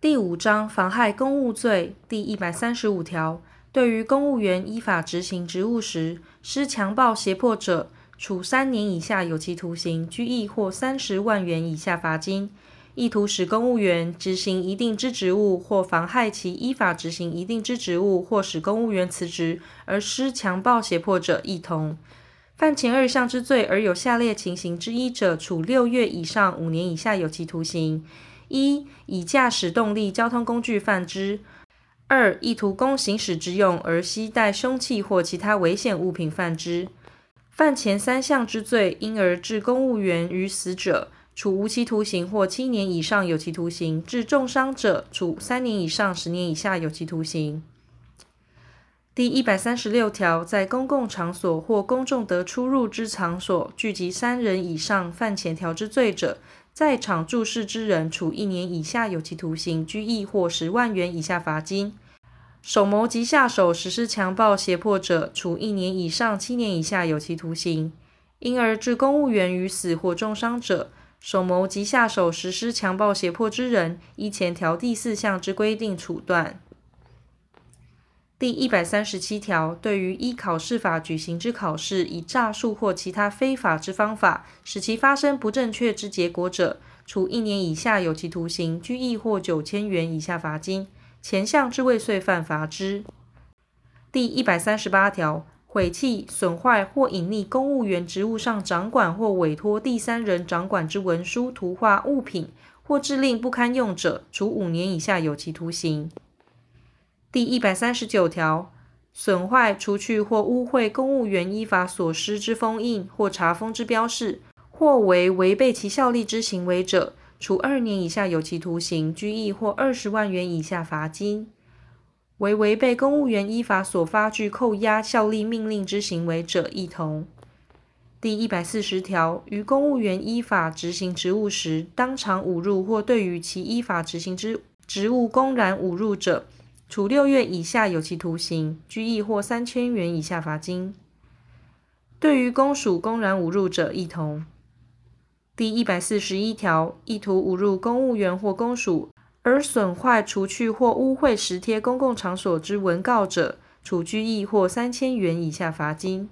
第五章妨害公务罪第一百三十五条，对于公务员依法执行职务时施强暴胁迫者，处三年以下有期徒刑、拘役或三十万元以下罚金；意图使公务员执行一定之职务或妨害其依法执行一定之职务，或使公务员辞职而施强暴胁迫者，亦同。犯前二项之罪而有下列情形之一者，处六月以上五年以下有期徒刑。一、以驾驶动力交通工具犯之；二、意图供行驶之用而携带凶器或其他危险物品犯之。犯前三项之罪，因而致公务员于死者，处无期徒刑或七年以上有期徒刑；致重伤者，处三年以上十年以下有期徒刑。第一百三十六条，在公共场所或公众得出入之场所聚集三人以上犯前条之罪者，在场注视之人，处一年以下有期徒刑、拘役或十万元以下罚金；首谋及下手实施强暴胁迫者，处一年以上七年以下有期徒刑。因而致公务员于死或重伤者，首谋及下手实施强暴胁迫之人，依前条第四项之规定处断。第一百三十七条，对于依考试法举行之考试，以诈术或其他非法之方法，使其发生不正确之结果者，处一年以下有期徒刑、拘役或九千元以下罚金。前项之未遂犯，罚之。第一百三十八条，毁弃、损坏或隐匿公务员职务上掌管或委托第三人掌管之文书、图画、物品，或致令不堪用者，处五年以下有期徒刑。第一百三十九条，损坏、除去或污秽公务员依法所施之封印或查封之标示，或为违背其效力之行为者，处二年以下有期徒刑、拘役或二十万元以下罚金；为违背公务员依法所发具扣押效力命令之行为者，亦同。第一百四十条，于公务员依法执行职务时，当场侮辱或对于其依法执行之职务公然侮辱者，处六月以下有期徒刑、拘役或三千元以下罚金。对于公署公然侮辱者，一同。第一百四十一条，意图侮辱公务员或公署而损坏、除去或污秽实贴公共场所之文告者，处拘役或三千元以下罚金。